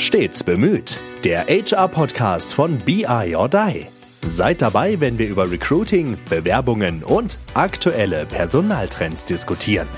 Stets bemüht. Der HR-Podcast von BI or Die. Seid dabei, wenn wir über Recruiting, Bewerbungen und aktuelle Personaltrends diskutieren.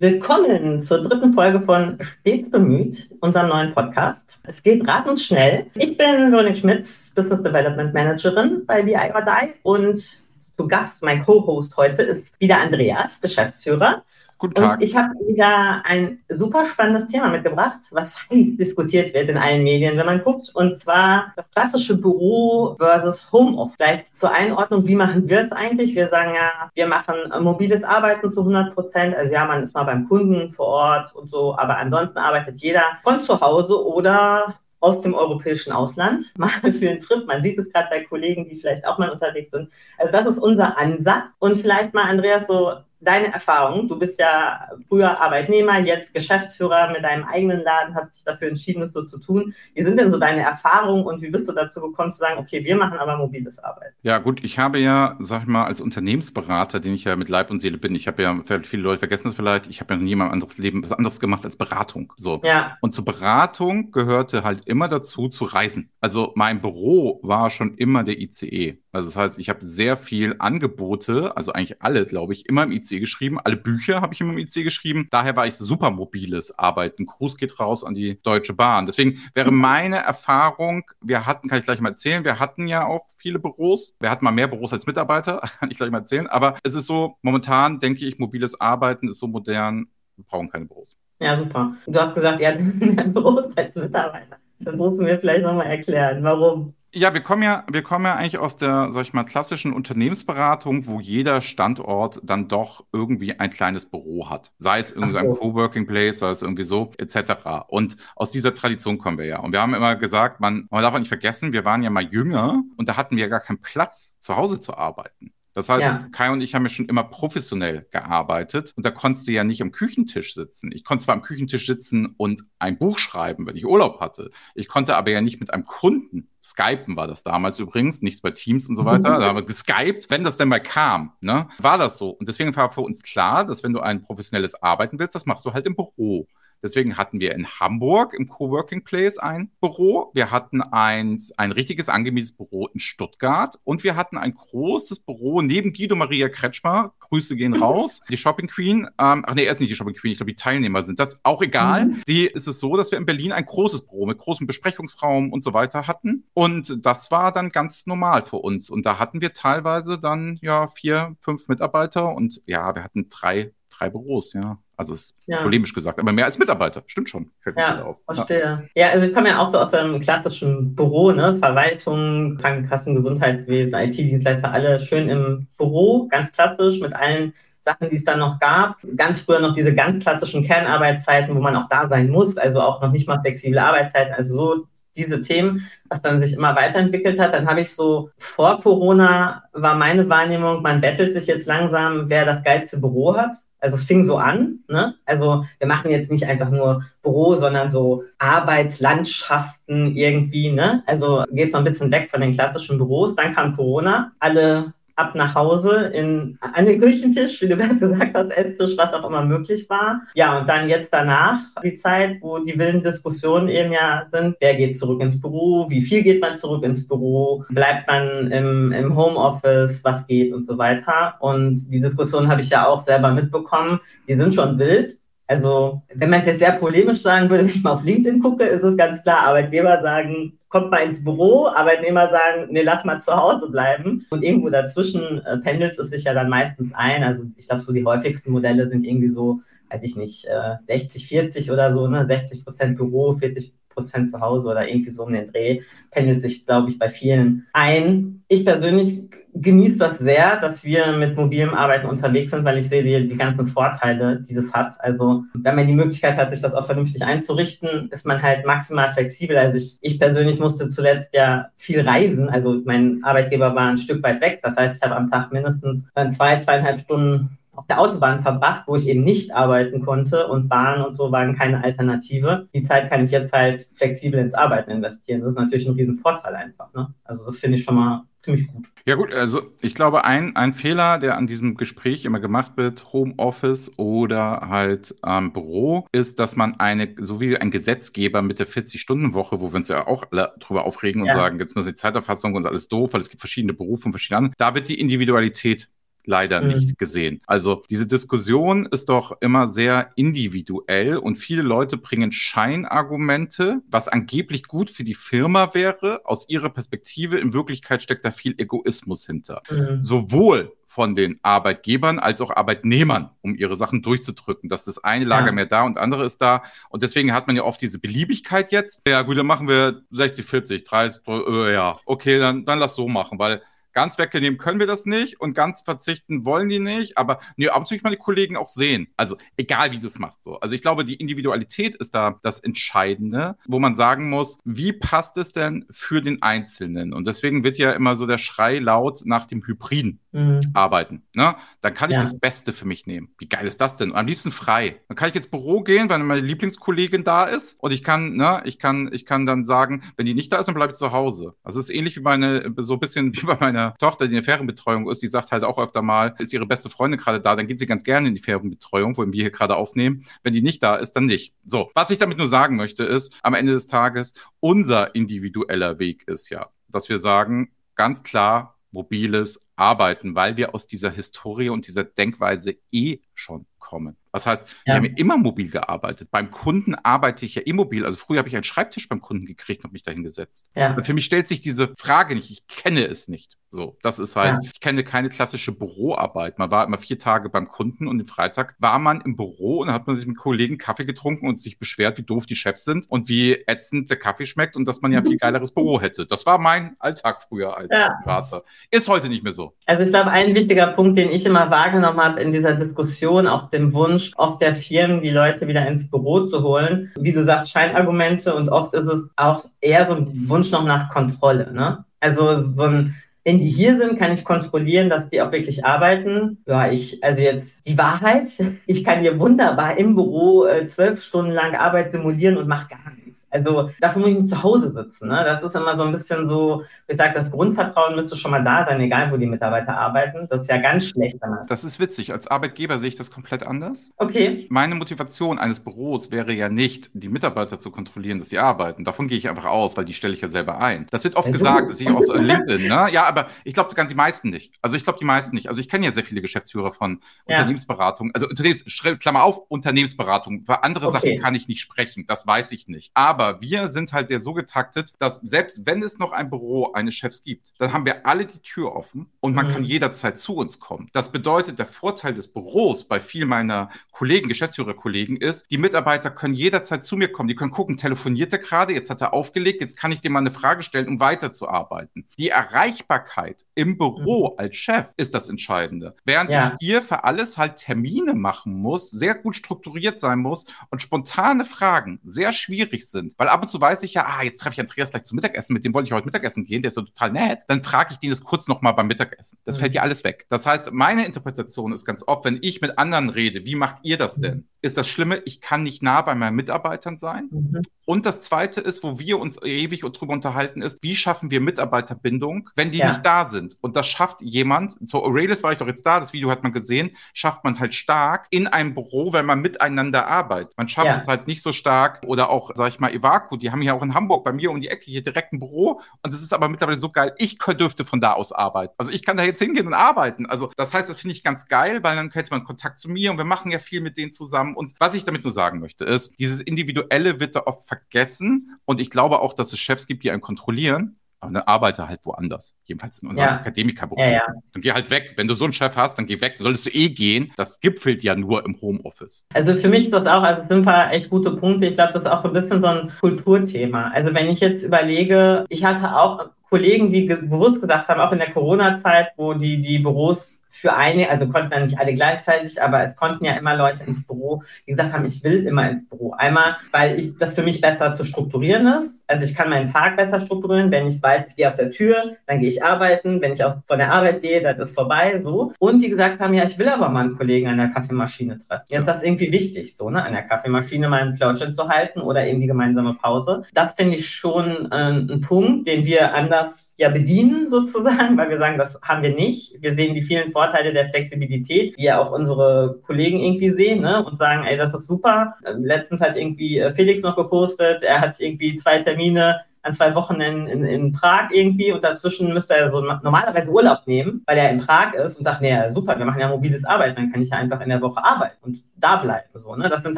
Willkommen zur dritten Folge von Stets bemüht, unserem neuen Podcast. Es geht ratensschnell. Ich bin Veronique Schmitz, Business Development Managerin bei BI or Die und zu Gast, mein Co-Host heute, ist wieder Andreas, Geschäftsführer. Guten Tag. Und ich habe wieder ein super spannendes Thema mitgebracht, was heiß diskutiert wird in allen Medien, wenn man guckt. Und zwar das klassische Büro versus Homeoffice. Vielleicht zur Einordnung, wie machen wir es eigentlich? Wir sagen ja, wir machen mobiles Arbeiten zu 100 Prozent. Also ja, man ist mal beim Kunden vor Ort und so, aber ansonsten arbeitet jeder von zu Hause oder aus dem europäischen Ausland, mal für einen Trip. Man sieht es gerade bei Kollegen, die vielleicht auch mal unterwegs sind. Also das ist unser Ansatz. Und vielleicht mal, Andreas, so deine Erfahrung. Du bist ja früher Arbeitnehmer, jetzt Geschäftsführer mit deinem eigenen Laden, hast dich dafür entschieden, es so zu tun. Wie sind denn so deine Erfahrungen und wie bist du dazu gekommen zu sagen, okay, wir machen aber mobiles Arbeiten? Ja, gut, ich habe ja, sag ich mal, als Unternehmensberater, den ich ja mit Leib und Seele bin, ich habe ja, viele Leute vergessen das vielleicht, ich habe ja noch nie in meinem anderes Leben was anderes gemacht als Beratung. So. Ja. Und zur Beratung gehörte halt immer dazu zu reisen. Also mein Büro war schon immer der ICE. Also das heißt, ich habe sehr viel Angebote, also eigentlich alle, glaube ich, immer im IC geschrieben. Alle Bücher habe ich immer im IC geschrieben. Daher war ich super mobiles Arbeiten. Gruß geht raus an die Deutsche Bahn. Deswegen wäre mhm. meine Erfahrung, wir hatten, kann ich gleich mal erzählen, wir hatten ja auch viele Büros. Wir hatten mal mehr Büros als Mitarbeiter, kann ich gleich mal erzählen. Aber es ist so, momentan denke ich, mobiles Arbeiten ist so modern, wir brauchen keine Büros. Ja, super. Du hast gesagt, ihr hattet mehr Büros als Mitarbeiter. Das musst du mir vielleicht nochmal erklären. Warum? Ja, wir kommen ja, wir kommen ja eigentlich aus der, sag ich mal, klassischen Unternehmensberatung, wo jeder Standort dann doch irgendwie ein kleines Büro hat. Sei es irgendwie so. ein Coworking Place, sei es irgendwie so, etc. Und aus dieser Tradition kommen wir ja. Und wir haben immer gesagt, man, man darf auch nicht vergessen, wir waren ja mal jünger und da hatten wir gar keinen Platz, zu Hause zu arbeiten. Das heißt, ja. Kai und ich haben ja schon immer professionell gearbeitet und da konntest du ja nicht am Küchentisch sitzen. Ich konnte zwar am Küchentisch sitzen und ein Buch schreiben, wenn ich Urlaub hatte. Ich konnte aber ja nicht mit einem Kunden Skypen war das damals übrigens, nichts bei Teams und so weiter. Da haben wir geskypt, wenn das denn mal kam, ne, war das so. Und deswegen war für uns klar, dass wenn du ein professionelles Arbeiten willst, das machst du halt im Büro. Deswegen hatten wir in Hamburg im Coworking Place ein Büro. Wir hatten ein, ein richtiges angemietetes Büro in Stuttgart und wir hatten ein großes Büro neben Guido Maria Kretschmer. Grüße gehen raus. Die Shopping Queen. Ähm, ach nee, er ist nicht die Shopping Queen. Ich glaube, die Teilnehmer sind das. Auch egal. Mhm. Die ist es so, dass wir in Berlin ein großes Büro mit großem Besprechungsraum und so weiter hatten. Und das war dann ganz normal für uns. Und da hatten wir teilweise dann ja vier, fünf Mitarbeiter und ja, wir hatten drei, drei Büros, ja. Also ist ja. polemisch gesagt, aber mehr als Mitarbeiter, stimmt schon. ja, verstehe. Ja. ja. also ich komme ja auch so aus einem klassischen Büro, ne? Verwaltung, Krankenkassen, Gesundheitswesen, IT-Dienstleister, alle schön im Büro, ganz klassisch mit allen Sachen, die es dann noch gab. Ganz früher noch diese ganz klassischen Kernarbeitszeiten, wo man auch da sein muss, also auch noch nicht mal flexible Arbeitszeiten, also so diese Themen, was dann sich immer weiterentwickelt hat. Dann habe ich so vor Corona war meine Wahrnehmung, man bettelt sich jetzt langsam, wer das geilste Büro hat. Also es fing so an. Ne? Also wir machen jetzt nicht einfach nur Büro, sondern so Arbeitslandschaften irgendwie. Ne? Also geht so ein bisschen weg von den klassischen Büros. Dann kam Corona. Alle ab nach Hause in, an den Küchentisch, wie du gerade gesagt hast, Esstisch, was auch immer möglich war. Ja, und dann jetzt danach die Zeit, wo die wilden Diskussionen eben ja sind, wer geht zurück ins Büro, wie viel geht man zurück ins Büro, bleibt man im, im Homeoffice, was geht und so weiter. Und die Diskussion habe ich ja auch selber mitbekommen, die sind schon wild. Also, wenn man es jetzt sehr polemisch sagen würde, wenn ich mal auf LinkedIn gucke, ist es ganz klar, Arbeitgeber sagen, kommt mal ins Büro, Arbeitnehmer sagen, nee, lass mal zu Hause bleiben. Und irgendwo dazwischen äh, pendelt es sich ja dann meistens ein. Also, ich glaube, so die häufigsten Modelle sind irgendwie so, weiß ich nicht, äh, 60, 40 oder so, ne? 60 Prozent Büro, 40 Prozent zu Hause oder irgendwie so um den Dreh, pendelt sich, glaube ich, bei vielen ein. Ich persönlich genieße das sehr, dass wir mit mobilem Arbeiten unterwegs sind, weil ich sehe die, die ganzen Vorteile, die das hat. Also wenn man die Möglichkeit hat, sich das auch vernünftig einzurichten, ist man halt maximal flexibel. Also ich, ich persönlich musste zuletzt ja viel reisen. Also mein Arbeitgeber war ein Stück weit weg. Das heißt, ich habe am Tag mindestens zwei, zweieinhalb Stunden auf der Autobahn verbracht, wo ich eben nicht arbeiten konnte und Bahn und so waren keine Alternative. Die Zeit kann ich jetzt halt flexibel ins Arbeiten investieren. Das ist natürlich ein Riesenvorteil einfach. Ne? Also das finde ich schon mal ziemlich gut. Ja gut, also ich glaube, ein, ein Fehler, der an diesem Gespräch immer gemacht wird, Homeoffice oder halt ähm, Büro, ist, dass man eine, so wie ein Gesetzgeber mit der 40-Stunden-Woche, wo wir uns ja auch alle drüber aufregen und ja. sagen, jetzt müssen die Zeiterfassung und alles doof, weil es gibt verschiedene Berufe und verschiedene andere, da wird die Individualität leider mhm. nicht gesehen. Also diese Diskussion ist doch immer sehr individuell und viele Leute bringen Scheinargumente, was angeblich gut für die Firma wäre. Aus ihrer Perspektive in Wirklichkeit steckt da viel Egoismus hinter. Mhm. Sowohl von den Arbeitgebern als auch Arbeitnehmern, um ihre Sachen durchzudrücken. Dass das eine Lager ja. mehr da und andere ist da. Und deswegen hat man ja oft diese Beliebigkeit jetzt. Ja, gut, dann machen wir 60, 40, 30, äh, ja, okay, dann, dann lass so machen, weil Ganz wegnehmen können wir das nicht und ganz verzichten wollen die nicht. Aber nee, ab und zu ich meine Kollegen auch sehen. Also egal, wie du es machst. So. Also ich glaube, die Individualität ist da das Entscheidende, wo man sagen muss, wie passt es denn für den Einzelnen? Und deswegen wird ja immer so der Schrei laut nach dem Hybriden mhm. arbeiten. Ne? Dann kann ich ja. das Beste für mich nehmen. Wie geil ist das denn? Und am liebsten frei. Dann kann ich ins Büro gehen, wenn meine Lieblingskollegin da ist. Und ich kann, ne, ich kann, ich kann dann sagen, wenn die nicht da ist, dann bleibe ich zu Hause. Also es ist ähnlich wie meine, so ein bisschen wie bei meiner Tochter, die in der Ferienbetreuung ist, die sagt halt auch öfter mal, ist ihre beste Freundin gerade da, dann geht sie ganz gerne in die Ferienbetreuung, wo wir hier gerade aufnehmen. Wenn die nicht da ist, dann nicht. So, was ich damit nur sagen möchte, ist, am Ende des Tages, unser individueller Weg ist ja, dass wir sagen, ganz klar, mobiles Arbeiten, weil wir aus dieser Historie und dieser Denkweise eh schon kommen. Das heißt, ja. wir haben ja immer mobil gearbeitet. Beim Kunden arbeite ich ja immobil. Also früher habe ich einen Schreibtisch beim Kunden gekriegt und mich dahin gesetzt. Ja. für mich stellt sich diese Frage nicht. Ich kenne es nicht. So, das ist halt, ja. ich kenne keine klassische Büroarbeit. Man war immer vier Tage beim Kunden und am Freitag war man im Büro und dann hat man sich mit Kollegen Kaffee getrunken und sich beschwert, wie doof die Chefs sind und wie ätzend der Kaffee schmeckt und dass man ja ein viel geileres Büro hätte. Das war mein Alltag früher als ja. Berater. Ist heute nicht mehr so. Also ich glaube, ein wichtiger Punkt, den ich immer wahrgenommen habe in dieser Diskussion, auch dem Wunsch oft der Firmen, die Leute wieder ins Büro zu holen, wie du sagst, Scheinargumente und oft ist es auch eher so ein Wunsch noch nach Kontrolle. Ne? Also so ein wenn die hier sind, kann ich kontrollieren, dass die auch wirklich arbeiten. Ja, ich, also jetzt die Wahrheit. Ich kann hier wunderbar im Büro äh, zwölf Stunden lang Arbeit simulieren und mache gar nichts. Also dafür muss ich nicht zu Hause sitzen. Ne? Das ist immer so ein bisschen so, ich sage, das Grundvertrauen müsste schon mal da sein, egal wo die Mitarbeiter arbeiten. Das ist ja ganz schlecht. Danach. Das ist witzig. Als Arbeitgeber sehe ich das komplett anders. Okay. Meine Motivation eines Büros wäre ja nicht, die Mitarbeiter zu kontrollieren, dass sie arbeiten. Davon gehe ich einfach aus, weil die stelle ich ja selber ein. Das wird oft also. gesagt, dass ich auf LinkedIn, ne? Ja, aber ich glaube die meisten nicht. Also ich glaube die meisten nicht. Also ich kenne ja sehr viele Geschäftsführer von ja. Unternehmensberatung. Also Unternehmens, Klammer auf, Unternehmensberatung. Für andere okay. Sachen kann ich nicht sprechen. Das weiß ich nicht. Aber aber wir sind halt ja so getaktet, dass selbst wenn es noch ein Büro eines Chefs gibt, dann haben wir alle die Tür offen und man mhm. kann jederzeit zu uns kommen. Das bedeutet, der Vorteil des Büros bei vielen meiner Kollegen, Geschäftsführerkollegen ist, die Mitarbeiter können jederzeit zu mir kommen. Die können gucken, telefoniert er gerade, jetzt hat er aufgelegt, jetzt kann ich dir mal eine Frage stellen, um weiterzuarbeiten. Die Erreichbarkeit im Büro mhm. als Chef ist das Entscheidende. Während ja. ich hier für alles halt Termine machen muss, sehr gut strukturiert sein muss und spontane Fragen sehr schwierig sind, sind. Weil ab und zu weiß ich ja, ah, jetzt treffe ich Andreas gleich zum Mittagessen, mit dem wollte ich heute Mittagessen gehen, der ist so total nett. Dann frage ich den das kurz nochmal beim Mittagessen. Das mhm. fällt ja alles weg. Das heißt, meine Interpretation ist ganz oft, wenn ich mit anderen rede, wie macht ihr das denn? Mhm. Ist das Schlimme, ich kann nicht nah bei meinen Mitarbeitern sein. Mhm. Und das Zweite ist, wo wir uns ewig drüber unterhalten, ist, wie schaffen wir Mitarbeiterbindung, wenn die ja. nicht da sind? Und das schafft jemand, so Aurelis war ich doch jetzt da, das Video hat man gesehen, schafft man halt stark in einem Büro, wenn man miteinander arbeitet. Man schafft ja. es halt nicht so stark oder auch, sag ich mal, Evaku, die haben ja auch in Hamburg bei mir um die Ecke hier direkt ein Büro und das ist aber mittlerweile so geil, ich dürfte von da aus arbeiten. Also ich kann da jetzt hingehen und arbeiten. Also das heißt, das finde ich ganz geil, weil dann hätte man Kontakt zu mir und wir machen ja viel mit denen zusammen. Und was ich damit nur sagen möchte, ist, dieses Individuelle wird da oft vergessen. Und ich glaube auch, dass es Chefs gibt, die einen kontrollieren. Aber dann arbeite halt woanders. Jedenfalls in unserem ja. Akademikerberuf. Ja, ja. Dann geh halt weg. Wenn du so einen Chef hast, dann geh weg. solltest du eh gehen. Das gipfelt ja nur im Homeoffice. Also für mich ist das auch, also sind ein paar echt gute Punkte. Ich glaube, das ist auch so ein bisschen so ein Kulturthema. Also wenn ich jetzt überlege, ich hatte auch Kollegen, die bewusst gesagt haben, auch in der Corona-Zeit, wo die, die Büros für eine, also konnten dann nicht alle gleichzeitig, aber es konnten ja immer Leute ins Büro, die gesagt haben, ich will immer ins Büro. Einmal, weil ich, das für mich besser zu strukturieren ist. Also ich kann meinen Tag besser strukturieren, wenn ich weiß, ich gehe aus der Tür, dann gehe ich arbeiten, wenn ich aus, von der Arbeit gehe, dann ist vorbei, so. Und die gesagt haben, ja, ich will aber mal einen Kollegen an der Kaffeemaschine treffen. Jetzt ist das irgendwie wichtig, so, ne, an der Kaffeemaschine mal einen Plauschin zu halten oder eben die gemeinsame Pause. Das finde ich schon äh, ein Punkt, den wir anders ja bedienen sozusagen, weil wir sagen, das haben wir nicht. Wir sehen die vielen Vorteile der Flexibilität, die ja auch unsere Kollegen irgendwie sehen ne? und sagen, ey, das ist super. Letztens hat irgendwie äh, Felix noch gepostet, er hat irgendwie zwei Termine an zwei Wochen in, in, in Prag irgendwie und dazwischen müsste er so normalerweise Urlaub nehmen, weil er in Prag ist und sagt, nee, super, wir machen ja mobiles Arbeiten, dann kann ich ja einfach in der Woche arbeiten und da bleiben. So, ne? Das sind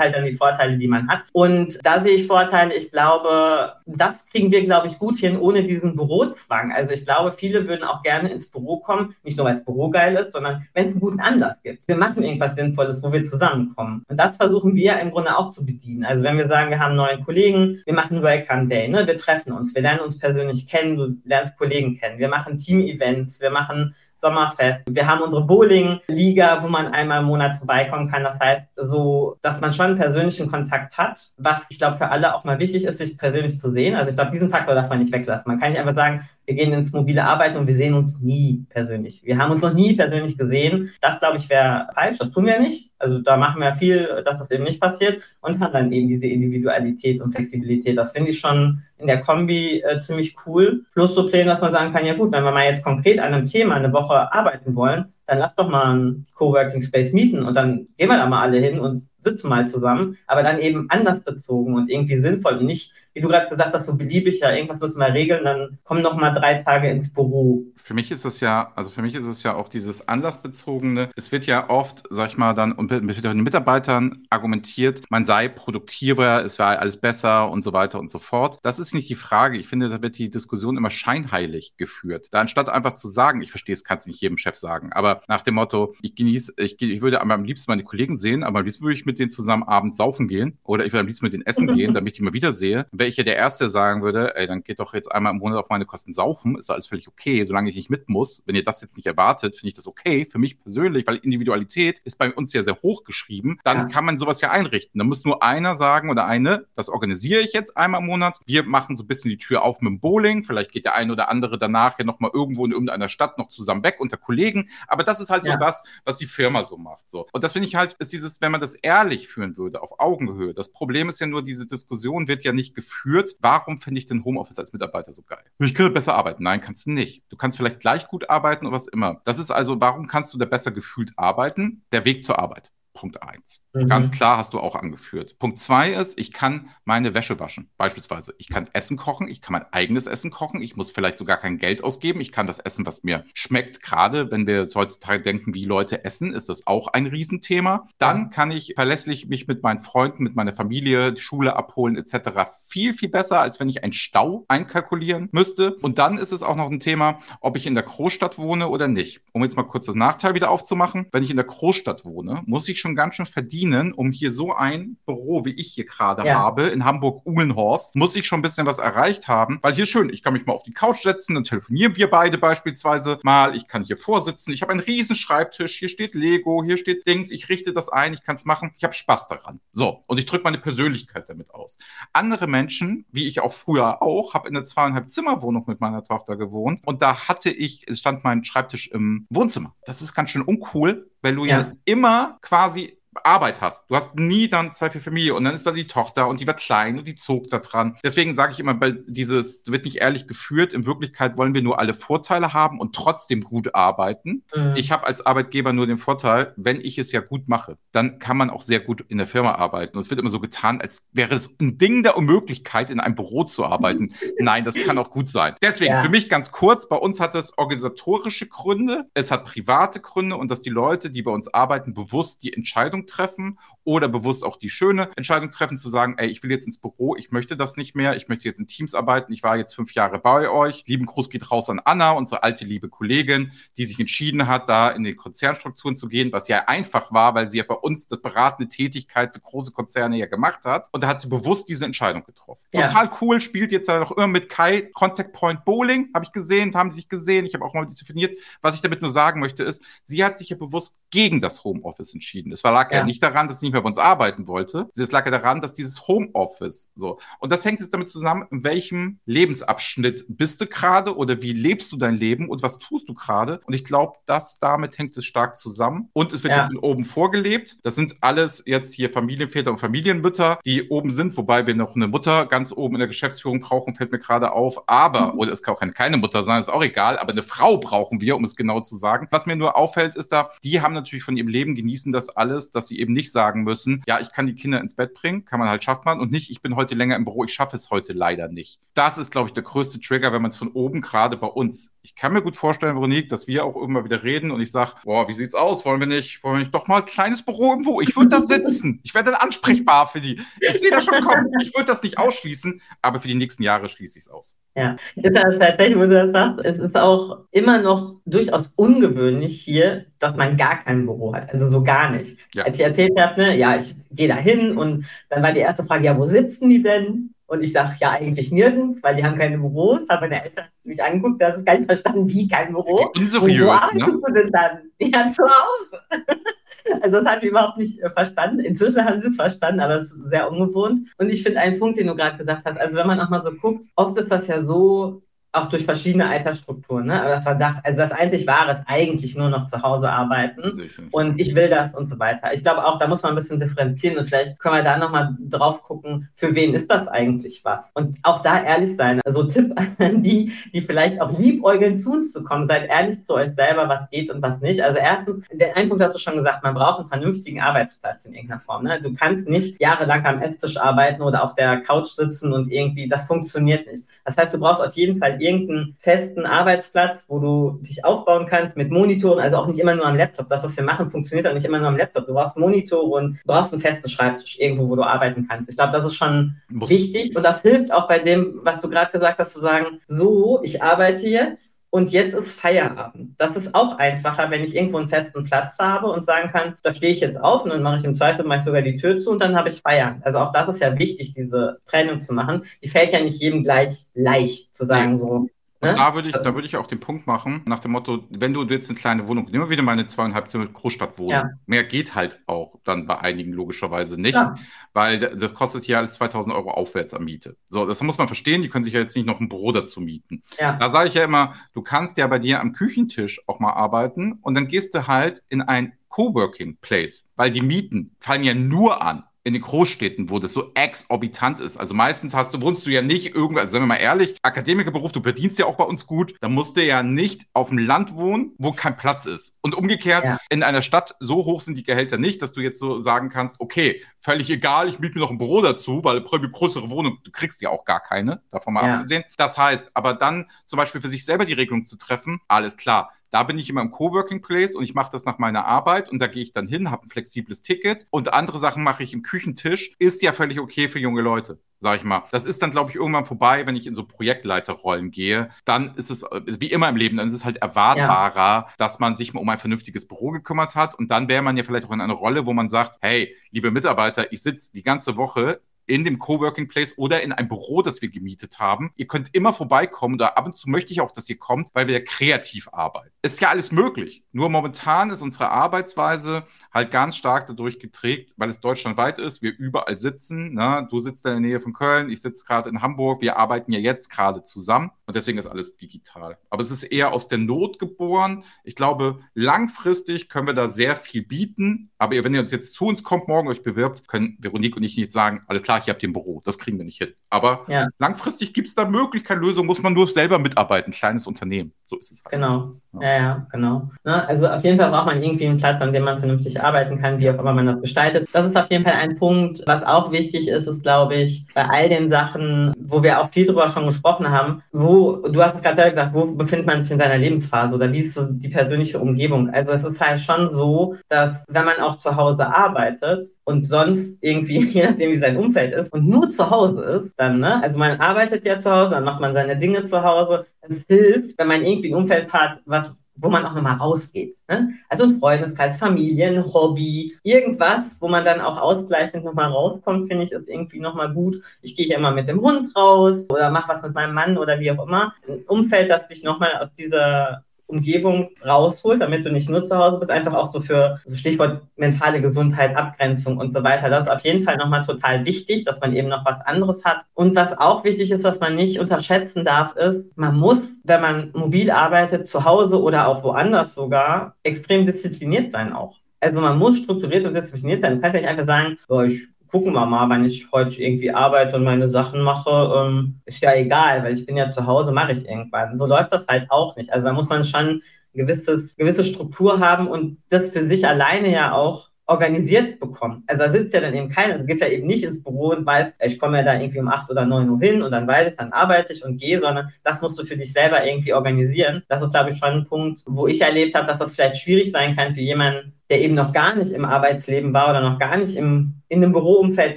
halt dann die Vorteile, die man hat. Und da sehe ich Vorteile, ich glaube, das kriegen wir, glaube ich, gut hin ohne diesen Bürozwang. Also ich glaube, viele würden auch gerne ins Büro kommen, nicht nur weil das Büro geil ist, sondern wenn es einen guten Anlass gibt. Wir machen irgendwas Sinnvolles, wo wir zusammenkommen. Und das versuchen wir im Grunde auch zu bedienen. Also wenn wir sagen, wir haben einen neuen Kollegen, wir machen Welcome Day, ne? wir treffen uns, wir lernen uns persönlich kennen, du lernst Kollegen kennen, wir machen Team-Events, wir machen Sommerfest. Wir haben unsere Bowling-Liga, wo man einmal im Monat vorbeikommen kann. Das heißt, so, dass man schon persönlichen Kontakt hat, was ich glaube für alle auch mal wichtig ist, sich persönlich zu sehen. Also ich glaube, diesen Faktor darf man nicht weglassen. Man kann nicht einfach sagen, wir gehen ins mobile Arbeiten und wir sehen uns nie persönlich. Wir haben uns noch nie persönlich gesehen. Das, glaube ich, wäre falsch. Das tun wir nicht. Also da machen wir viel, dass das eben nicht passiert und haben dann eben diese Individualität und Flexibilität. Das finde ich schon in der Kombi äh, ziemlich cool. Plus so Pläne, dass man sagen kann, ja gut, wenn wir mal jetzt konkret an einem Thema eine Woche arbeiten wollen, dann lass doch mal einen Coworking Space mieten und dann gehen wir da mal alle hin und sitzen mal zusammen, aber dann eben anders bezogen und irgendwie sinnvoll und nicht wie du gerade gesagt hast, so beliebig, ja, irgendwas müssen wir regeln, dann kommen noch mal drei Tage ins Büro. Für mich ist es ja, also für mich ist es ja auch dieses Anlassbezogene. Es wird ja oft, sag ich mal, dann und mit den Mitarbeitern argumentiert, man sei produktiver, es wäre alles besser und so weiter und so fort. Das ist nicht die Frage. Ich finde, da wird die Diskussion immer scheinheilig geführt. Da anstatt einfach zu sagen, ich verstehe es, kannst du nicht jedem Chef sagen, aber nach dem Motto, ich genieße, ich, ich würde am liebsten meine Kollegen sehen, aber am liebsten würde ich mit denen zusammen abends saufen gehen oder ich würde am liebsten mit denen essen gehen, damit ich die mal wiedersehe. Wäre wäre ich ja der Erste, sagen würde, ey, dann geht doch jetzt einmal im Monat auf meine Kosten saufen, ist alles völlig okay, solange ich nicht mit muss. Wenn ihr das jetzt nicht erwartet, finde ich das okay. Für mich persönlich, weil Individualität ist bei uns ja sehr hoch geschrieben, dann ja. kann man sowas ja einrichten. Da muss nur einer sagen oder eine, das organisiere ich jetzt einmal im Monat. Wir machen so ein bisschen die Tür auf mit dem Bowling. Vielleicht geht der eine oder andere danach ja nochmal irgendwo in irgendeiner Stadt noch zusammen weg unter Kollegen. Aber das ist halt ja. so das, was die Firma so macht. So. Und das finde ich halt, ist dieses, wenn man das ehrlich führen würde, auf Augenhöhe. Das Problem ist ja nur, diese Diskussion wird ja nicht geführt geführt, warum finde ich den Homeoffice als Mitarbeiter so geil? Ich könnte besser arbeiten. Nein, kannst du nicht. Du kannst vielleicht gleich gut arbeiten oder was immer. Das ist also, warum kannst du da besser gefühlt arbeiten? Der Weg zur Arbeit. Punkt eins. Mhm. Ganz klar hast du auch angeführt. Punkt zwei ist, ich kann meine Wäsche waschen. Beispielsweise, ich kann Essen kochen, ich kann mein eigenes Essen kochen, ich muss vielleicht sogar kein Geld ausgeben, ich kann das Essen, was mir schmeckt. Gerade wenn wir heutzutage denken, wie Leute essen, ist das auch ein Riesenthema. Dann kann ich verlässlich mich mit meinen Freunden, mit meiner Familie, die Schule abholen etc. viel, viel besser, als wenn ich einen Stau einkalkulieren müsste. Und dann ist es auch noch ein Thema, ob ich in der Großstadt wohne oder nicht. Um jetzt mal kurz das Nachteil wieder aufzumachen. Wenn ich in der Großstadt wohne, muss ich schon ganz schön verdienen, um hier so ein Büro, wie ich hier gerade ja. habe, in Hamburg-Uhlenhorst, muss ich schon ein bisschen was erreicht haben, weil hier schön, ich kann mich mal auf die Couch setzen, dann telefonieren wir beide beispielsweise mal, ich kann hier vorsitzen, ich habe einen riesen Schreibtisch, hier steht Lego, hier steht Dings, ich richte das ein, ich kann es machen, ich habe Spaß daran. So, und ich drücke meine Persönlichkeit damit aus. Andere Menschen, wie ich auch früher auch, habe in einer zweieinhalb Zimmerwohnung mit meiner Tochter gewohnt und da hatte ich, es stand mein Schreibtisch im Wohnzimmer. Das ist ganz schön uncool, weil du ja, ja. immer quasi Arbeit hast. Du hast nie dann Zeit für Familie und dann ist da die Tochter und die wird klein und die zog da dran. Deswegen sage ich immer, dieses wird nicht ehrlich geführt. In Wirklichkeit wollen wir nur alle Vorteile haben und trotzdem gut arbeiten. Mhm. Ich habe als Arbeitgeber nur den Vorteil, wenn ich es ja gut mache, dann kann man auch sehr gut in der Firma arbeiten. Und es wird immer so getan, als wäre es ein Ding der Unmöglichkeit, in einem Büro zu arbeiten. Nein, das kann auch gut sein. Deswegen, ja. für mich ganz kurz, bei uns hat es organisatorische Gründe, es hat private Gründe und dass die Leute, die bei uns arbeiten, bewusst die Entscheidung treffen, oder bewusst auch die schöne Entscheidung treffen, zu sagen, ey, ich will jetzt ins Büro, ich möchte das nicht mehr, ich möchte jetzt in Teams arbeiten, ich war jetzt fünf Jahre bei euch. Lieben Gruß geht raus an Anna, unsere alte liebe Kollegin, die sich entschieden hat, da in die Konzernstrukturen zu gehen, was ja einfach war, weil sie ja bei uns das beratende Tätigkeit für große Konzerne ja gemacht hat. Und da hat sie bewusst diese Entscheidung getroffen. Ja. Total cool, spielt jetzt ja noch immer mit Kai Contact Point Bowling, habe ich gesehen, haben sie sich gesehen. Ich habe auch mal definiert. Was ich damit nur sagen möchte, ist, sie hat sich ja bewusst gegen das Homeoffice entschieden. Es lag ja. Ja nicht daran, dass sie nicht mehr bei uns arbeiten wollte. Es lag ja daran, dass dieses Homeoffice so. Und das hängt jetzt damit zusammen, in welchem Lebensabschnitt bist du gerade oder wie lebst du dein Leben und was tust du gerade? Und ich glaube, das damit hängt es stark zusammen. Und es wird ja. jetzt oben vorgelebt. Das sind alles jetzt hier Familienväter und Familienmütter, die oben sind, wobei wir noch eine Mutter ganz oben in der Geschäftsführung brauchen, fällt mir gerade auf. Aber, mhm. oder es kann auch keine Mutter sein, ist auch egal, aber eine Frau brauchen wir, um es genau zu sagen. Was mir nur auffällt, ist da, die haben natürlich von ihrem Leben genießen das alles, dass sie eben nicht sagen müssen, ja, ich kann die Kinder ins Bett bringen, kann man halt, schafft man und nicht, ich bin heute länger im Büro, ich schaffe es heute leider nicht. Das ist, glaube ich, der größte Trigger, wenn man es von oben gerade bei uns. Ich kann mir gut vorstellen, Veronique, dass wir auch irgendwann wieder reden und ich sage, boah, wie sieht's aus? Wollen wir nicht, wollen wir nicht doch mal ein kleines Büro irgendwo? Ich würde da sitzen. Ich werde dann ansprechbar für die. Ich sehe das schon kommen. Ich würde das nicht ausschließen, aber für die nächsten Jahre schließe ich es aus. Ja, ist das tatsächlich, wo du das sagst, es ist auch immer noch durchaus ungewöhnlich hier, dass man gar kein Büro hat. Also so gar nicht. Ja. Als ich erzählt habe, ne, ja, ich gehe da hin und dann war die erste Frage, ja, wo sitzen die denn? Und ich sage, ja, eigentlich nirgends, weil die haben keine Büros. Haben meine Eltern mich angeguckt, die haben das gar nicht verstanden, wie kein Büro. Wie unseriös, wo arbeitest ne? du denn dann? Ja, zu Hause. also das habe ich überhaupt nicht äh, verstanden. Inzwischen haben sie es verstanden, aber es ist sehr ungewohnt. Und ich finde einen Punkt, den du gerade gesagt hast, also wenn man auch mal so guckt, oft ist das ja so, auch durch verschiedene Altersstrukturen. Ne? Aber das war das, also das einzig wahre ist eigentlich nur noch zu Hause arbeiten Sicher. und ich will das und so weiter. Ich glaube auch, da muss man ein bisschen differenzieren und vielleicht können wir da nochmal drauf gucken, für wen ist das eigentlich was? Und auch da ehrlich sein. Also Tipp an die, die vielleicht auch liebäugeln, zu uns zu kommen. Seid ehrlich zu euch selber, was geht und was nicht. Also erstens, der einen Punkt hast du schon gesagt, man braucht einen vernünftigen Arbeitsplatz in irgendeiner Form. Ne? Du kannst nicht jahrelang am Esstisch arbeiten oder auf der Couch sitzen und irgendwie, das funktioniert nicht. Das heißt, du brauchst auf jeden Fall irgendeinen festen Arbeitsplatz, wo du dich aufbauen kannst mit Monitoren, also auch nicht immer nur am Laptop. Das, was wir machen, funktioniert auch nicht immer nur am Laptop. Du brauchst Monitore und du brauchst einen festen Schreibtisch irgendwo, wo du arbeiten kannst. Ich glaube, das ist schon Muss. wichtig und das hilft auch bei dem, was du gerade gesagt hast, zu sagen, so, ich arbeite jetzt und jetzt ist Feierabend. Das ist auch einfacher, wenn ich irgendwo einen festen Platz habe und sagen kann, da stehe ich jetzt auf und dann mache ich im Zweifel mache ich sogar die Tür zu und dann habe ich Feierabend. Also auch das ist ja wichtig, diese Trennung zu machen. Die fällt ja nicht jedem gleich leicht zu sagen, so und ne? da würde ich, da würde ich auch den Punkt machen, nach dem Motto, wenn du jetzt eine kleine Wohnung, nehmen wir wieder mal eine zweieinhalb Zimmer Großstadtwohnung. Ja. Mehr geht halt auch dann bei einigen logischerweise nicht, ja. weil das kostet hier alles 2000 Euro aufwärts an Miete. So, das muss man verstehen, die können sich ja jetzt nicht noch ein Büro dazu mieten. Ja. Da sage ich ja immer, du kannst ja bei dir am Küchentisch auch mal arbeiten und dann gehst du halt in ein Coworking Place, weil die Mieten fallen ja nur an in den Großstädten, wo das so exorbitant ist. Also meistens hast du, wohnst du ja nicht irgendwo, also sagen wir mal ehrlich, Akademikerberuf, du verdienst ja auch bei uns gut, da musst du ja nicht auf dem Land wohnen, wo kein Platz ist. Und umgekehrt, ja. in einer Stadt, so hoch sind die Gehälter nicht, dass du jetzt so sagen kannst, okay, völlig egal, ich miete mir noch ein Büro dazu, weil eine größere Wohnung, du kriegst ja auch gar keine, davon mal ja. abgesehen. Das heißt, aber dann zum Beispiel für sich selber die Regelung zu treffen, alles klar, da bin ich immer im Coworking Place und ich mache das nach meiner Arbeit und da gehe ich dann hin, habe ein flexibles Ticket und andere Sachen mache ich im Küchentisch. Ist ja völlig okay für junge Leute, sag ich mal. Das ist dann, glaube ich, irgendwann vorbei, wenn ich in so Projektleiterrollen gehe. Dann ist es wie immer im Leben, dann ist es halt erwartbarer, ja. dass man sich mal um ein vernünftiges Büro gekümmert hat und dann wäre man ja vielleicht auch in einer Rolle, wo man sagt, hey, liebe Mitarbeiter, ich sitze die ganze Woche in dem Coworking Place oder in einem Büro, das wir gemietet haben. Ihr könnt immer vorbeikommen. Da ab und zu möchte ich auch, dass ihr kommt, weil wir kreativ arbeiten. Ist ja alles möglich. Nur momentan ist unsere Arbeitsweise halt ganz stark dadurch geträgt, weil es deutschlandweit ist. Wir überall sitzen. Ne? Du sitzt in der Nähe von Köln, ich sitze gerade in Hamburg. Wir arbeiten ja jetzt gerade zusammen und deswegen ist alles digital. Aber es ist eher aus der Not geboren. Ich glaube, langfristig können wir da sehr viel bieten. Aber wenn ihr uns jetzt zu uns kommt, morgen euch bewirbt, können Veronique und ich nicht sagen, alles klar, klar, habt ihr ein Büro, das kriegen wir nicht hin. Aber ja. langfristig gibt es da Möglichkeiten, Lösungen, muss man nur selber mitarbeiten, kleines Unternehmen. So ist es halt. Genau, ja, ja, genau. Ne? Also auf jeden Fall braucht man irgendwie einen Platz, an dem man vernünftig arbeiten kann, wie auch immer man das gestaltet. Das ist auf jeden Fall ein Punkt, was auch wichtig ist, ist, glaube ich, bei all den Sachen, wo wir auch viel drüber schon gesprochen haben, wo, du hast es gerade selber gesagt, wo befindet man sich in seiner Lebensphase oder wie ist so die persönliche Umgebung? Also es ist halt schon so, dass wenn man auch zu Hause arbeitet, und sonst irgendwie, je nachdem wie sein Umfeld ist, und nur zu Hause ist, dann, ne? Also man arbeitet ja zu Hause, dann macht man seine Dinge zu Hause. Es hilft, wenn man irgendwie ein Umfeld hat, was wo man auch nochmal rausgeht. Ne? Also ein Freundeskreis, Familie, ein Hobby, irgendwas, wo man dann auch ausgleichend nochmal rauskommt, finde ich, ist irgendwie nochmal gut. Ich gehe ja immer mit dem Hund raus oder mache was mit meinem Mann oder wie auch immer. Ein Umfeld, das dich nochmal aus dieser Umgebung rausholt, damit du nicht nur zu Hause bist, einfach auch so für so Stichwort mentale Gesundheit, Abgrenzung und so weiter. Das ist auf jeden Fall nochmal total wichtig, dass man eben noch was anderes hat. Und was auch wichtig ist, was man nicht unterschätzen darf, ist, man muss, wenn man mobil arbeitet, zu Hause oder auch woanders sogar, extrem diszipliniert sein auch. Also man muss strukturiert und diszipliniert sein. Du kannst ja nicht einfach sagen, oh, ich gucken wir mal, wenn ich heute irgendwie arbeite und meine Sachen mache, ähm, ist ja egal, weil ich bin ja zu Hause, mache ich irgendwann. So läuft das halt auch nicht. Also da muss man schon gewisses, gewisse Struktur haben und das für sich alleine ja auch organisiert bekommen. Also da sitzt ja dann eben keiner, du gehst ja eben nicht ins Büro und weißt, ich komme ja da irgendwie um acht oder neun Uhr hin und dann weiß ich, dann arbeite ich und gehe, sondern das musst du für dich selber irgendwie organisieren. Das ist, glaube ich, schon ein Punkt, wo ich erlebt habe, dass das vielleicht schwierig sein kann für jemanden, der eben noch gar nicht im Arbeitsleben war oder noch gar nicht im, in einem Büroumfeld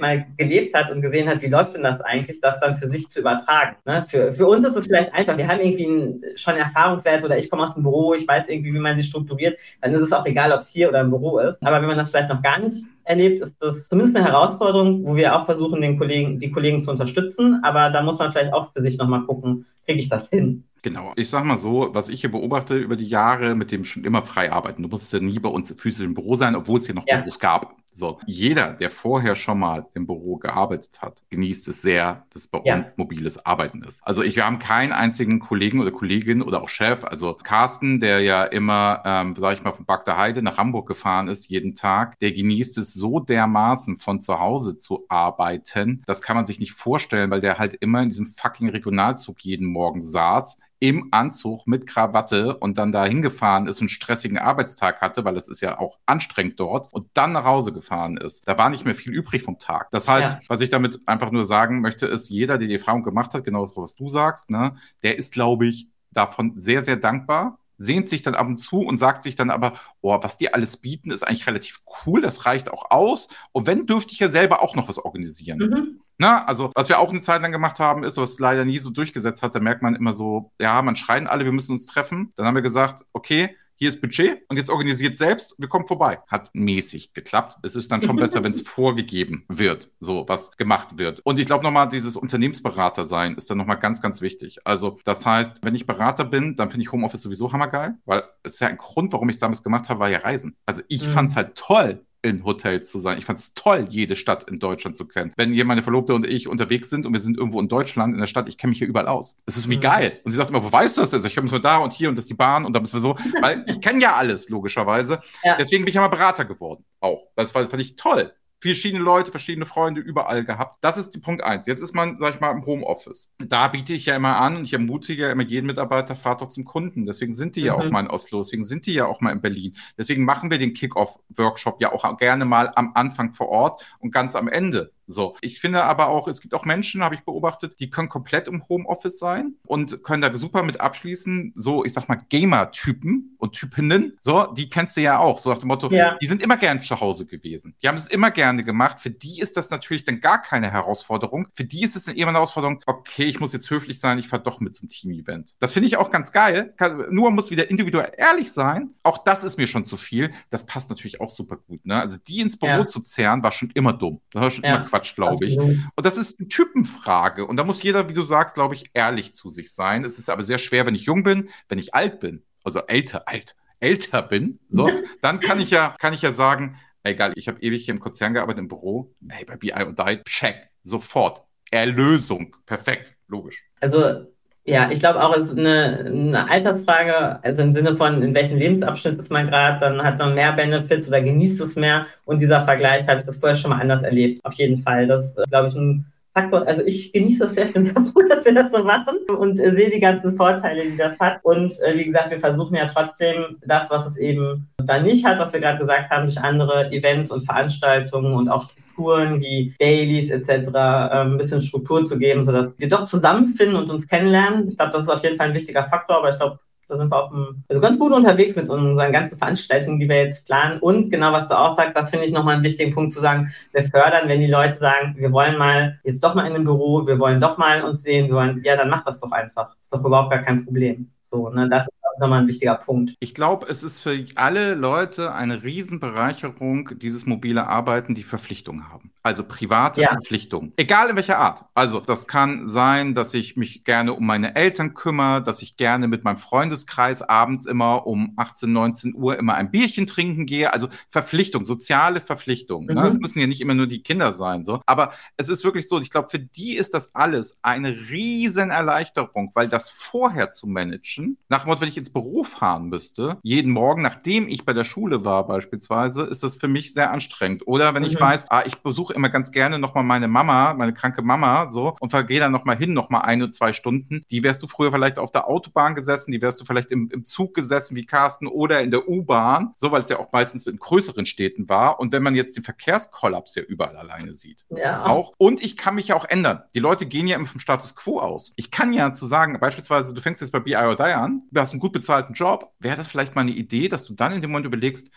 mal gelebt hat und gesehen hat, wie läuft denn das eigentlich, das dann für sich zu übertragen. Ne? Für, für uns ist es vielleicht einfach, wir haben irgendwie einen, schon Erfahrungswert oder ich komme aus dem Büro, ich weiß irgendwie, wie man sich strukturiert, dann ist es auch egal, ob es hier oder im Büro ist. Aber wenn man das vielleicht noch gar nicht erlebt, ist das zumindest eine Herausforderung, wo wir auch versuchen, den Kollegen, die Kollegen zu unterstützen. Aber da muss man vielleicht auch für sich nochmal gucken, kriege ich das hin? Genau. Ich sag mal so, was ich hier beobachte über die Jahre mit dem schon immer frei arbeiten. Du musstest ja nie bei uns physisch im Büro sein, obwohl es hier noch ja. Büros gab. So. Jeder, der vorher schon mal im Büro gearbeitet hat, genießt es sehr, dass bei ja. uns mobiles Arbeiten ist. Also ich, wir haben keinen einzigen Kollegen oder Kollegin oder auch Chef, also Carsten, der ja immer, ähm, sag ich mal, von Bagda Heide nach Hamburg gefahren ist, jeden Tag, der genießt es so dermaßen von zu Hause zu arbeiten. Das kann man sich nicht vorstellen, weil der halt immer in diesem fucking Regionalzug jeden Morgen saß im Anzug mit Krawatte und dann da hingefahren ist und einen stressigen Arbeitstag hatte, weil es ist ja auch anstrengend dort und dann nach Hause gefahren ist. Da war nicht mehr viel übrig vom Tag. Das heißt, ja. was ich damit einfach nur sagen möchte, ist, jeder, der die Erfahrung gemacht hat, genau das, was du sagst, ne, der ist, glaube ich, davon sehr, sehr dankbar, sehnt sich dann ab und zu und sagt sich dann aber, oh, was die alles bieten, ist eigentlich relativ cool, das reicht auch aus. Und wenn, dürfte ich ja selber auch noch was organisieren. Mhm. Na, also, was wir auch eine Zeit lang gemacht haben, ist, was leider nie so durchgesetzt hat, da merkt man immer so, ja, man schreien alle, wir müssen uns treffen. Dann haben wir gesagt, okay, hier ist Budget und jetzt organisiert selbst, wir kommen vorbei. Hat mäßig geklappt. Es ist dann schon besser, wenn es vorgegeben wird, so was gemacht wird. Und ich glaube nochmal, dieses Unternehmensberater sein ist dann nochmal ganz, ganz wichtig. Also das heißt, wenn ich Berater bin, dann finde ich Homeoffice sowieso hammergeil, weil es ist ja ein Grund, warum ich es damals gemacht habe, war ja Reisen. Also ich mhm. fand es halt toll, in Hotels zu sein. Ich fand es toll, jede Stadt in Deutschland zu kennen. Wenn hier meine Verlobte und ich unterwegs sind und wir sind irgendwo in Deutschland in der Stadt, ich kenne mich hier überall aus. Das ist wie mhm. geil. Und sie sagt immer, wo weißt du das denn? Ich habe so da und hier und das ist die Bahn und da müssen wir so, weil ich kenne ja alles, logischerweise. Ja. Deswegen bin ich ja mal Berater geworden. Auch. Das, das fand ich toll verschiedene Leute, verschiedene Freunde überall gehabt. Das ist die Punkt eins. Jetzt ist man, sag ich mal, im Homeoffice. Da biete ich ja immer an und ich ermutige ja immer jeden Mitarbeiter, fahrt doch zum Kunden. Deswegen sind die mhm. ja auch mhm. mal in Oslo, deswegen sind die ja auch mal in Berlin. Deswegen machen wir den Kick-Off-Workshop ja auch gerne mal am Anfang vor Ort und ganz am Ende. So, ich finde aber auch, es gibt auch Menschen, habe ich beobachtet, die können komplett im Homeoffice sein und können da super mit abschließen. So, ich sag mal, Gamer-Typen und Typinnen, so, die kennst du ja auch. So nach dem Motto, ja. die sind immer gern zu Hause gewesen. Die haben es immer gerne gemacht. Für die ist das natürlich dann gar keine Herausforderung. Für die ist es dann eher eine Herausforderung, okay, ich muss jetzt höflich sein, ich fahre doch mit zum Team-Event. Das finde ich auch ganz geil. Nur muss wieder individuell ehrlich sein. Auch das ist mir schon zu viel. Das passt natürlich auch super gut. Ne? Also die ins Büro ja. zu zerren, war schon immer dumm. Das war schon ja. immer Quatsch, glaube ich. Und das ist eine Typenfrage. Und da muss jeder, wie du sagst, glaube ich, ehrlich zu sich sein. Es ist aber sehr schwer, wenn ich jung bin, wenn ich alt bin, also älter, alt, älter bin, so, dann kann ich ja, kann ich ja sagen, egal, ich habe ewig hier im Konzern gearbeitet, im Büro, hey, bei BI und DIE, check, sofort. Erlösung, perfekt, logisch. Also Ja, ich glaube auch, es ist eine, eine, Altersfrage, also im Sinne von, in welchem Lebensabschnitt ist man gerade, dann hat man mehr Benefits oder genießt es mehr. Und dieser Vergleich habe ich das vorher schon mal anders erlebt, auf jeden Fall. Das ist, glaube ich, ein Faktor. Also ich genieße das sehr, ich bin sehr froh, dass wir das so machen und äh, sehe die ganzen Vorteile, die das hat. Und äh, wie gesagt, wir versuchen ja trotzdem das, was es eben da nicht hat, was wir gerade gesagt haben, durch andere Events und Veranstaltungen und auch Strukturen wie Dailies etc. Äh, ein bisschen Struktur zu geben, sodass wir doch zusammenfinden und uns kennenlernen. Ich glaube, das ist auf jeden Fall ein wichtiger Faktor, aber ich glaube, da sind wir auf dem, also ganz gut unterwegs mit unseren ganzen Veranstaltungen, die wir jetzt planen. Und genau, was du auch sagst, das finde ich nochmal einen wichtigen Punkt zu sagen. Wir fördern, wenn die Leute sagen, wir wollen mal jetzt doch mal in ein Büro, wir wollen doch mal uns sehen, wir wollen, ja, dann mach das doch einfach. Ist doch überhaupt gar kein Problem. So, ne, das ist nochmal ein wichtiger Punkt. Ich glaube, es ist für alle Leute eine Riesenbereicherung, dieses mobile Arbeiten, die Verpflichtungen haben. Also private ja. Verpflichtungen. Egal in welcher Art. Also das kann sein, dass ich mich gerne um meine Eltern kümmere, dass ich gerne mit meinem Freundeskreis abends immer um 18, 19 Uhr immer ein Bierchen trinken gehe. Also Verpflichtung, soziale Verpflichtungen. Ne? Mhm. Ne? Es müssen ja nicht immer nur die Kinder sein. So. Aber es ist wirklich so, ich glaube, für die ist das alles eine Riesenerleichterung, weil das vorher zu managen, nach dem Motto, wenn ich ins Büro fahren müsste, jeden Morgen, nachdem ich bei der Schule war beispielsweise, ist das für mich sehr anstrengend. Oder wenn mhm. ich weiß, ah, ich besuche immer ganz gerne nochmal meine Mama, meine kranke Mama, so, und gehe dann nochmal hin, nochmal eine, zwei Stunden. Die wärst du früher vielleicht auf der Autobahn gesessen, die wärst du vielleicht im, im Zug gesessen wie Carsten oder in der U-Bahn, so, weil es ja auch meistens in größeren Städten war. Und wenn man jetzt den Verkehrskollaps ja überall alleine sieht, ja. auch. Und ich kann mich ja auch ändern. Die Leute gehen ja immer vom Status quo aus. Ich kann ja zu sagen, beispielsweise, du fängst jetzt bei BI or Die an, du hast einen gut bezahlten Job, wäre das vielleicht mal eine Idee, dass du dann in dem Moment überlegst,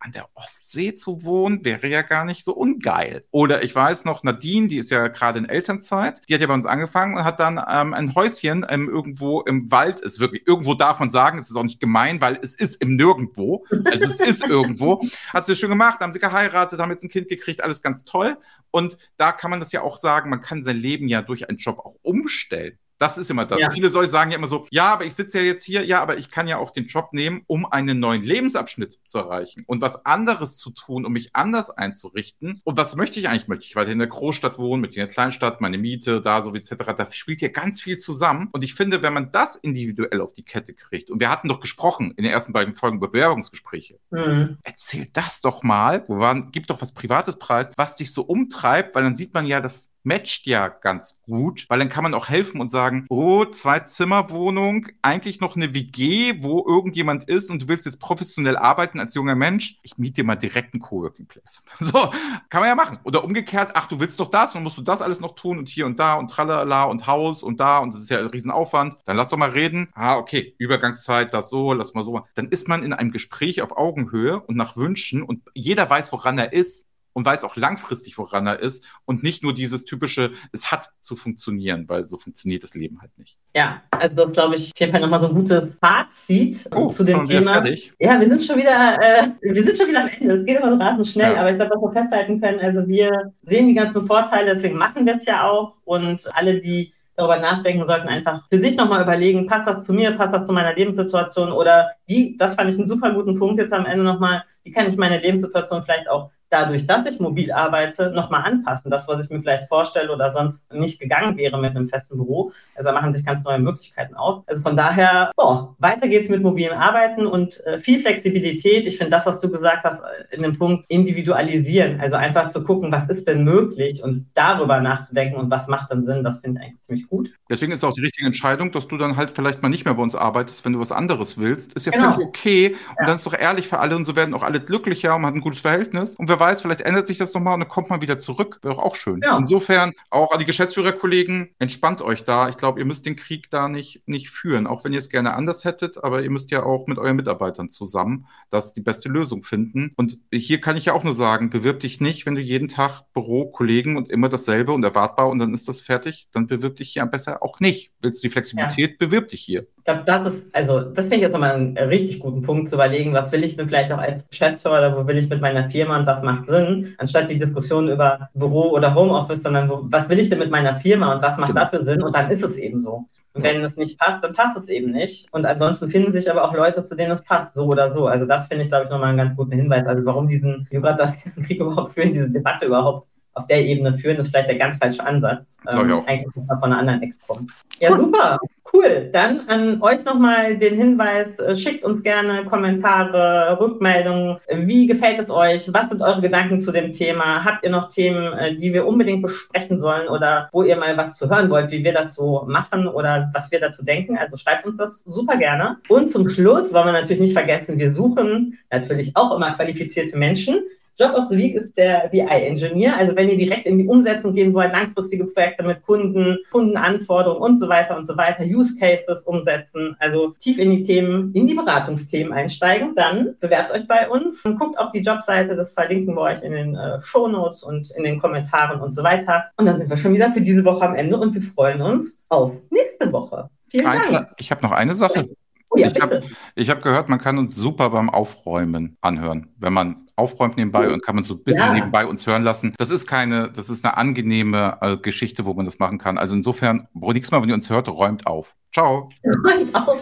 an der Ostsee zu wohnen, wäre ja gar nicht so ungeil. Oder ich weiß noch, Nadine, die ist ja gerade in Elternzeit, die hat ja bei uns angefangen und hat dann ähm, ein Häuschen ähm, irgendwo im Wald, ist wirklich, irgendwo darf man sagen, es ist auch nicht gemein, weil es ist im Nirgendwo, also es ist irgendwo, hat sie schön gemacht, haben sie geheiratet, haben jetzt ein Kind gekriegt, alles ganz toll. Und da kann man das ja auch sagen, man kann sein Leben ja durch einen Job auch umstellen. Das ist immer das. Ja. Viele Leute sagen ja immer so, ja, aber ich sitze ja jetzt hier, ja, aber ich kann ja auch den Job nehmen, um einen neuen Lebensabschnitt zu erreichen und was anderes zu tun, um mich anders einzurichten. Und was möchte ich eigentlich? Möchte ich weiter in der Großstadt wohnen, mit in der Kleinstadt, meine Miete, da so etc. Da spielt ja ganz viel zusammen. Und ich finde, wenn man das individuell auf die Kette kriegt, und wir hatten doch gesprochen in den ersten beiden Folgen Bewerbungsgespräche, mhm. erzähl das doch mal, wo waren, gib doch was Privates preis, was dich so umtreibt, weil dann sieht man ja, dass matcht ja ganz gut, weil dann kann man auch helfen und sagen, oh, Zwei-Zimmer-Wohnung, eigentlich noch eine WG, wo irgendjemand ist und du willst jetzt professionell arbeiten als junger Mensch, ich miete dir mal direkt einen Coworking Place. So, kann man ja machen. Oder umgekehrt, ach, du willst doch das, dann musst du das alles noch tun und hier und da und tralala und Haus und da und das ist ja ein Riesenaufwand. Dann lass doch mal reden. Ah, okay, Übergangszeit, das so, lass mal so. Dann ist man in einem Gespräch auf Augenhöhe und nach Wünschen und jeder weiß, woran er ist und weiß auch langfristig, woran er ist und nicht nur dieses typische, es hat zu funktionieren, weil so funktioniert das Leben halt nicht. Ja, also das glaube ich auf jeden Fall nochmal so ein gutes Fazit oh, zu dem Thema. Fertig? Ja, wir sind schon wieder, äh, wir sind schon wieder am Ende. Es geht immer so rasend schnell, ja. aber ich glaube, was wir festhalten können, also wir sehen die ganzen Vorteile, deswegen machen wir es ja auch und alle, die darüber nachdenken sollten, einfach für sich nochmal überlegen, passt das zu mir, passt das zu meiner Lebenssituation oder wie, das fand ich einen super guten Punkt jetzt am Ende nochmal, wie kann ich meine Lebenssituation vielleicht auch dadurch, dass ich mobil arbeite, nochmal anpassen. Das, was ich mir vielleicht vorstelle oder sonst nicht gegangen wäre mit einem festen Büro. Also da machen sich ganz neue Möglichkeiten auf. Also von daher, boah, weiter geht's mit mobilen Arbeiten und äh, viel Flexibilität. Ich finde das, was du gesagt hast, äh, in dem Punkt individualisieren. Also einfach zu gucken, was ist denn möglich und darüber nachzudenken und was macht dann Sinn, das finde ich eigentlich ziemlich gut. Deswegen ist auch die richtige Entscheidung, dass du dann halt vielleicht mal nicht mehr bei uns arbeitest, wenn du was anderes willst. Ist ja genau. völlig okay. Und ja. dann ist doch ehrlich für alle und so werden auch alle glücklicher und man hat ein gutes Verhältnis. Und wer weiß, vielleicht ändert sich das nochmal und dann kommt man wieder zurück. Wäre auch, schön. Ja. Insofern auch an die Geschäftsführerkollegen, entspannt euch da. Ich glaube, ihr müsst den Krieg da nicht, nicht führen, auch wenn ihr es gerne anders hättet, aber ihr müsst ja auch mit euren Mitarbeitern zusammen das die beste Lösung finden. Und hier kann ich ja auch nur sagen, bewirb dich nicht, wenn du jeden Tag Büro, Kollegen und immer dasselbe und erwartbar und dann ist das fertig, dann bewirb dich hier am besser auch nicht. Willst du die Flexibilität, ja. bewirb dich hier. Ich glaube, das ist, also das finde ich jetzt nochmal einen richtig guten Punkt zu überlegen, was will ich denn vielleicht auch als Geschäftsführer oder wo will ich mit meiner Firma und was macht Sinn anstatt die Diskussion über Büro oder Homeoffice, sondern wo, was will ich denn mit meiner Firma und was macht genau. dafür Sinn und dann ist es eben so. Und wenn es nicht passt, dann passt es eben nicht. Und ansonsten finden sich aber auch Leute, zu denen es passt, so oder so. Also das finde ich, glaube ich, nochmal einen ganz guten Hinweis. Also warum diesen, wie gerade diesen Krieg überhaupt führen, diese Debatte überhaupt auf der Ebene führen, ist vielleicht der ganz falsche Ansatz. Ähm, eigentlich muss man von einer anderen Ecke kommen. Ja, cool. super. Cool. Dann an euch nochmal den Hinweis, äh, schickt uns gerne Kommentare, Rückmeldungen. Wie gefällt es euch? Was sind eure Gedanken zu dem Thema? Habt ihr noch Themen, äh, die wir unbedingt besprechen sollen oder wo ihr mal was zu hören wollt, wie wir das so machen oder was wir dazu denken? Also schreibt uns das super gerne. Und zum Schluss wollen wir natürlich nicht vergessen, wir suchen natürlich auch immer qualifizierte Menschen. Job of the Week ist der BI-Engineer. Also wenn ihr direkt in die Umsetzung gehen wollt, langfristige Projekte mit Kunden, Kundenanforderungen und so weiter und so weiter, Use Cases umsetzen, also tief in die Themen, in die Beratungsthemen einsteigen, dann bewerbt euch bei uns und guckt auf die Jobseite. Das verlinken wir euch in den äh, Show Notes und in den Kommentaren und so weiter. Und dann sind wir schon wieder für diese Woche am Ende und wir freuen uns auf nächste Woche. Vielen Dank. Ich habe noch eine Sache. Oh ja, ich habe hab gehört, man kann uns super beim Aufräumen anhören. Wenn man aufräumt nebenbei oh. und kann man so ein bisschen ja. nebenbei uns hören lassen. Das ist keine, das ist eine angenehme äh, Geschichte, wo man das machen kann. Also insofern, nächstes Mal, wenn ihr uns hört, räumt auf. Ciao. Räumt auf.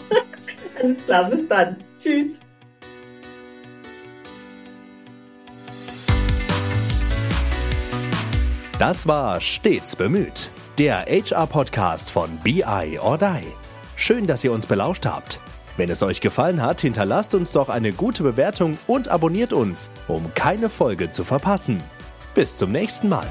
Alles klar, bis dann. Tschüss. Das war Stets bemüht. Der HR-Podcast von BI or Die. Schön, dass ihr uns belauscht habt. Wenn es euch gefallen hat, hinterlasst uns doch eine gute Bewertung und abonniert uns, um keine Folge zu verpassen. Bis zum nächsten Mal.